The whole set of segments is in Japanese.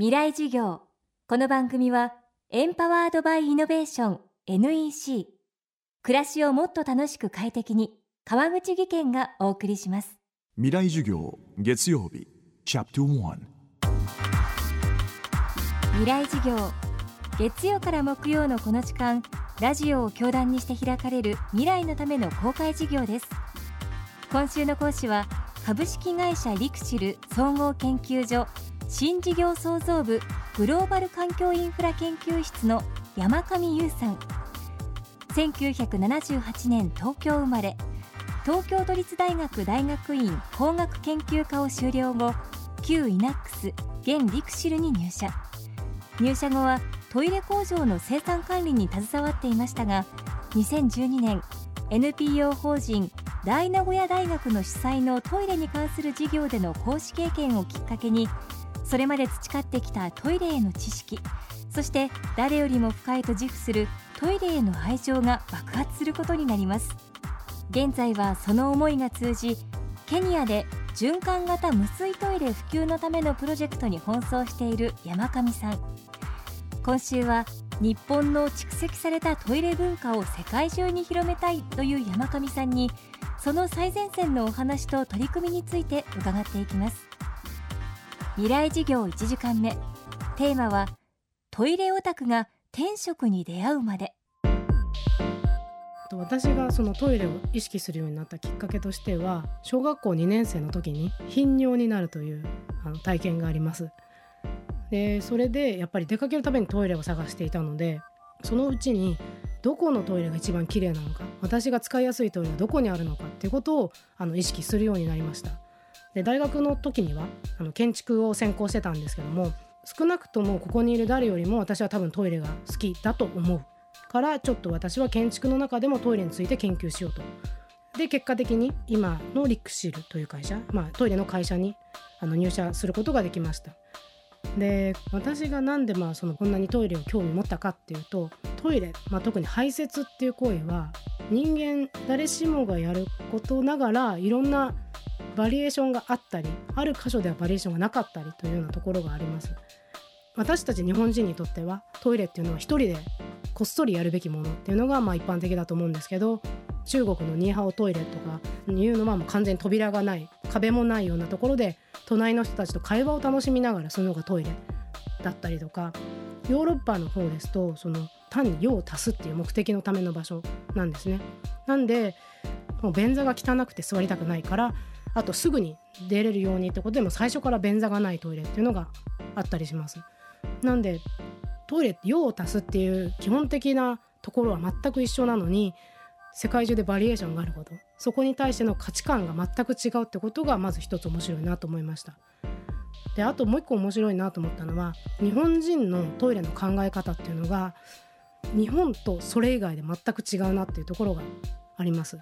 未来授業。この番組はエンパワードバイイノベーション NEC 暮らしをもっと楽しく快適に川口義賢がお送りします。未来授業月曜日チャプト1未来授業。月曜から木曜のこの時間ラジオを教壇にして開かれる未来のための公開授業です。今週の講師は株式会社リクシル総合研究所新事業創造部グローバル環境インフラ研究室の山上優さん。1978年東京生まれ。東京都立大学大学院工学研究科を修了後旧イナックス現リクシルに入社。入社後はトイレ工場の生産管理に携わっていましたが2012年 NPO 法人大名古屋大学の主催のトイレに関する事業での講師経験をきっかけにそれまで培ってきたトイレへの知識そして誰よりも深いと自負するトイレへの愛情が爆発することになります。現在はその思いが通じケニアで循環型無水トイレ普及のためのプロジェクトに奔走している山上さん。今週は日本の蓄積されたトイレ文化を世界中に広めたいという山上さんにその最前線のお話と取り組みについて伺っていきます。未来事業1時間目。テーマはトイレオタクが天職に出会うまで。私がそのトイレを意識するようになったきっかけとしては小学校2年生の時に頻尿になるというあの体験があります。でそれでやっぱり出かけるためにトイレを探していたのでそのうちにどこのトイレが一番綺麗なのか私が使いやすいトイレはどこにあるのかっていうことをあの意識するようになりました。で大学の時にはあの建築を専攻してたんですけども少なくともここにいる誰よりも私は多分トイレが好きだと思うからちょっと私は建築の中でもトイレについて研究しようと。で結果的に今のリクシルという会社、まあ、トイレの会社にあの入社することができました。で私が何でまあそのこんなにトイレを興味持ったかっていうとトイレ、まあ、特に排泄っていう行為は人間誰しもがやることながらいろんなバリエーションがあったりある箇所ではバリエーションがなかったりというようなところがあります私たち日本人にとってはトイレっていうのは一人でこっそりやるべきものっていうのがまあ一般的だと思うんですけど中国のニーハオトイレとかいうのはもう完全に扉がない壁もないようなところで隣の人たちと会話を楽しみながらするのがトイレだったりとかヨーロッパの方ですとその単に用を足すっていう目的のための場所なんですね。なんでもう便座が汚くて座りたくないからあとすぐに出れるようにってことでも最初から便座がないトイレっていうのがあったりします。なんでトイレって用を足すっていう基本的なところは全く一緒なのに世界中でバリエーションがあることそこに対しての価値観が全く違うってことがまず一つ面白いなと思いました。であともう一個面白いなと思ったのは日本人のトイレの考え方っていうのが日本とそれ以外で全く違うなっていうところがあります。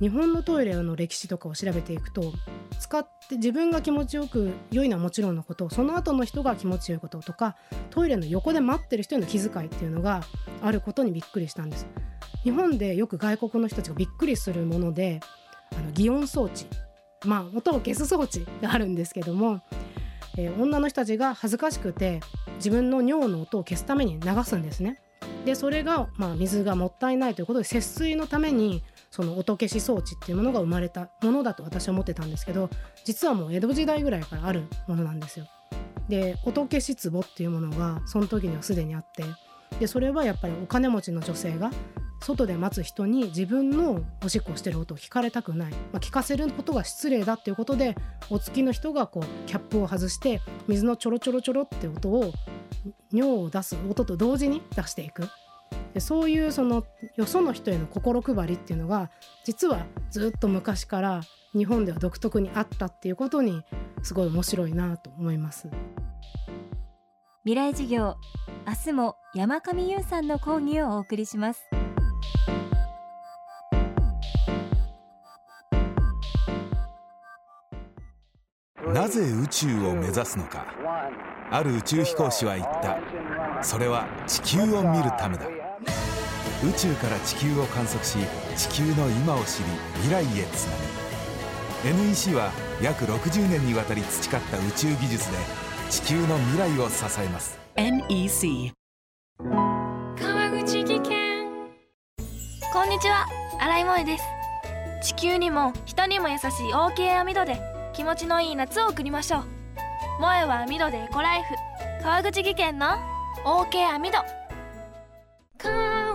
日本のトイレの歴史とかを調べていくと使って自分が気持ちよく良いのはもちろんのことその後の人が気持ちよいこととかトイレの横で待ってる人への気遣いっていうのがあることにびっくりしたんです。日本でよく外国の人たちがびっくりするものであの擬音装置まあ音を消す装置があるんですけども、えー、女の人たちが恥ずかしくて自分の尿の音を消すために流すんですね。でそれが、まあ、水がもったいないということで節水のためにその音消し装置っていうものが生まれたものだと私は思ってたんですけど実はもう江戸時代ぐらいからあるものなんですよ。で音消し壺っていうものがその時にはすでにあってでそれはやっぱりお金持ちの女性が外で待つ人に自分のおしっこをしてる音を聞かれたくない、まあ、聞かせることが失礼だっていうことでお付きの人がこうキャップを外して水のちょろちょろちょろって音を尿を出す音と同時に出していくでそういうそのよその人への心配りっていうのが実はずっと昔から日本では独特にあったっていうことにすごい面白いなと思います。未来授業明日も山上優さんの講義をお送りします。なぜ宇宙を目指すのか。ある宇宙飛行士は言った。それは地球を見るためだ宇宙から地球を観測し地球の今を知り未来へつなぐ。NEC は約60年にわたり培った宇宙技術で地球の未来を支えます。NEC 川口技研こんにちは。新井萌です。地球にも人にも優しい OK 網戸で気持ちのいい夏を送りましょう。萌えは網戸でエコライフ。川口技研の OK 網戸川口技研